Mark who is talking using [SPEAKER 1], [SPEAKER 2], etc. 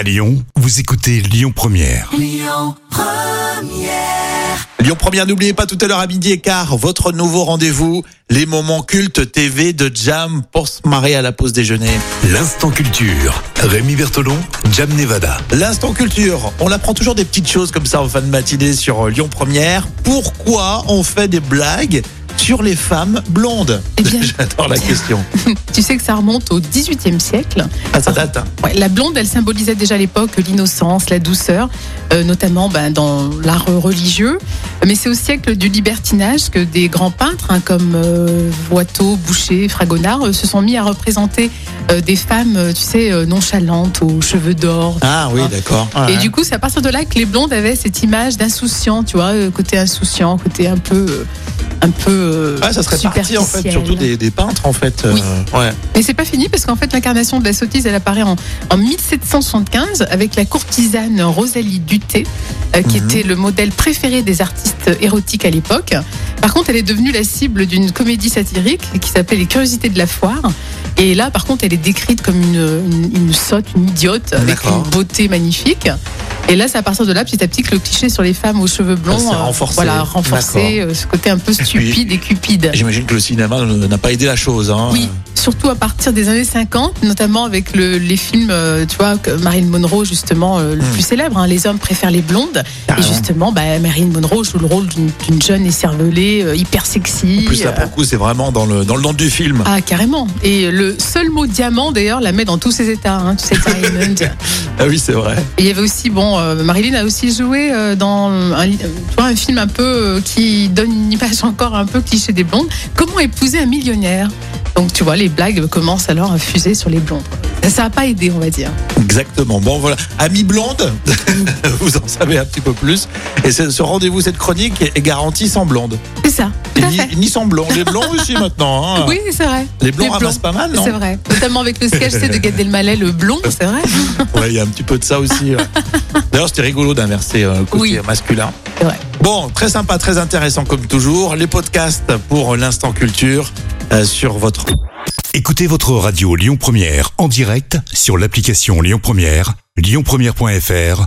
[SPEAKER 1] À Lyon, vous écoutez Lyon Première.
[SPEAKER 2] Lyon Première, n'oubliez pas tout à l'heure à midi et quart, votre nouveau rendez-vous, les moments cultes TV de Jam pour se marrer à la pause déjeuner.
[SPEAKER 1] L'instant culture. Rémi Bertolon, Jam Nevada.
[SPEAKER 2] L'instant culture, on apprend toujours des petites choses comme ça en fin de matinée sur Lyon Première. Pourquoi on fait des blagues sur les femmes blondes
[SPEAKER 3] Eh
[SPEAKER 2] J'adore la question.
[SPEAKER 3] Tu sais que ça remonte au XVIIIe siècle.
[SPEAKER 2] Ah, ça date. hein.
[SPEAKER 3] Ouais, la blonde, elle symbolisait déjà à l'époque l'innocence, la douceur, euh, notamment ben, dans l'art religieux. Mais c'est au siècle du libertinage que des grands peintres hein, comme euh, Watteau, Boucher, Fragonard euh, se sont mis à représenter euh, des femmes, tu sais, nonchalantes, aux cheveux d'or.
[SPEAKER 2] Ah oui, d'accord.
[SPEAKER 3] Et du coup, c'est à partir de là que les blondes avaient cette image d'insouciant, tu vois, côté insouciant, côté un peu, un peu.
[SPEAKER 2] Ouais, ça serait parti en fait surtout des, des peintres en fait. euh,
[SPEAKER 3] Oui.
[SPEAKER 2] ouais.
[SPEAKER 3] Mais c'est pas fini parce qu'en fait l'incarnation de la sottise elle apparaît en, en 1775 avec la courtisane Rosalie Duté euh, qui
[SPEAKER 2] Mhm.
[SPEAKER 3] était le modèle préféré des artistes érotiques à l'époque. Par contre elle est devenue la cible d'une comédie satirique qui s'appelle Les Curiosités de la foire. Et là par contre elle est décrite comme une, une, une sotte, une idiote avec une beauté magnifique. Et là c'est à partir de là petit à petit que le cliché sur les femmes aux cheveux blonds
[SPEAKER 2] s'est
[SPEAKER 3] euh,
[SPEAKER 2] renforcé.
[SPEAKER 3] voilà renforcé euh, ce côté un peu stupide et cupide.
[SPEAKER 2] J'imagine que le cinéma n'a pas aidé la chose. Hein.
[SPEAKER 3] Oui, surtout à partir des années 50, notamment avec le- les films, euh, tu vois, que Marilyn Monroe, justement, le
[SPEAKER 2] Hmm.
[SPEAKER 3] plus célèbre, hein, Les hommes préfèrent les blondes. Et justement, bah, Marilyn Monroe joue le rôle d'une jeune écervelée, hyper sexy.
[SPEAKER 2] En plus là pour le coup c'est vraiment dans le dans le nom du film.
[SPEAKER 3] ah, carrément. Et le seul mot diamant, d'ailleurs, la met dans tous ses états, hein, tu sais, Diamond.
[SPEAKER 2] Ah oui c'est vrai.
[SPEAKER 3] Et il y avait aussi, bon, euh, Marilyn a aussi joué euh, dans un, film un peu euh, qui donne une image encore un peu cliché des blondes. Comment épouser un millionnaire? Donc, tu vois, les blagues commencent alors à fuser sur les blondes. Ça n'a pas aidé, on va dire.
[SPEAKER 2] Exactement. Bon voilà, Amis blonde, vous en savez un petit peu plus. Et ce rendez-vous, cette chronique est garantie sans blonde.
[SPEAKER 3] C'est ça,
[SPEAKER 2] Et
[SPEAKER 3] tout à
[SPEAKER 2] ni,
[SPEAKER 3] fait.
[SPEAKER 2] ni sans blond. Les blonds aussi maintenant. hein.
[SPEAKER 3] Oui, c'est vrai.
[SPEAKER 2] Les blonds
[SPEAKER 3] Les
[SPEAKER 2] ramassent pas mal, non
[SPEAKER 3] C'est vrai. Notamment avec le sketch de Gad Elmaleh, le blond, c'est vrai.
[SPEAKER 2] Ouais, il y a un petit peu de ça aussi. ouais. D'ailleurs, c'était rigolo d'inverser euh, le côté
[SPEAKER 3] Oui.
[SPEAKER 2] masculin.
[SPEAKER 3] C'est vrai.
[SPEAKER 2] Bon, très sympa, très intéressant comme toujours. Les podcasts pour l'instant culture euh, sur votre
[SPEAKER 1] Écoutez votre radio Lyon Première en direct sur l'application Lyon Première, lyonpremière.fr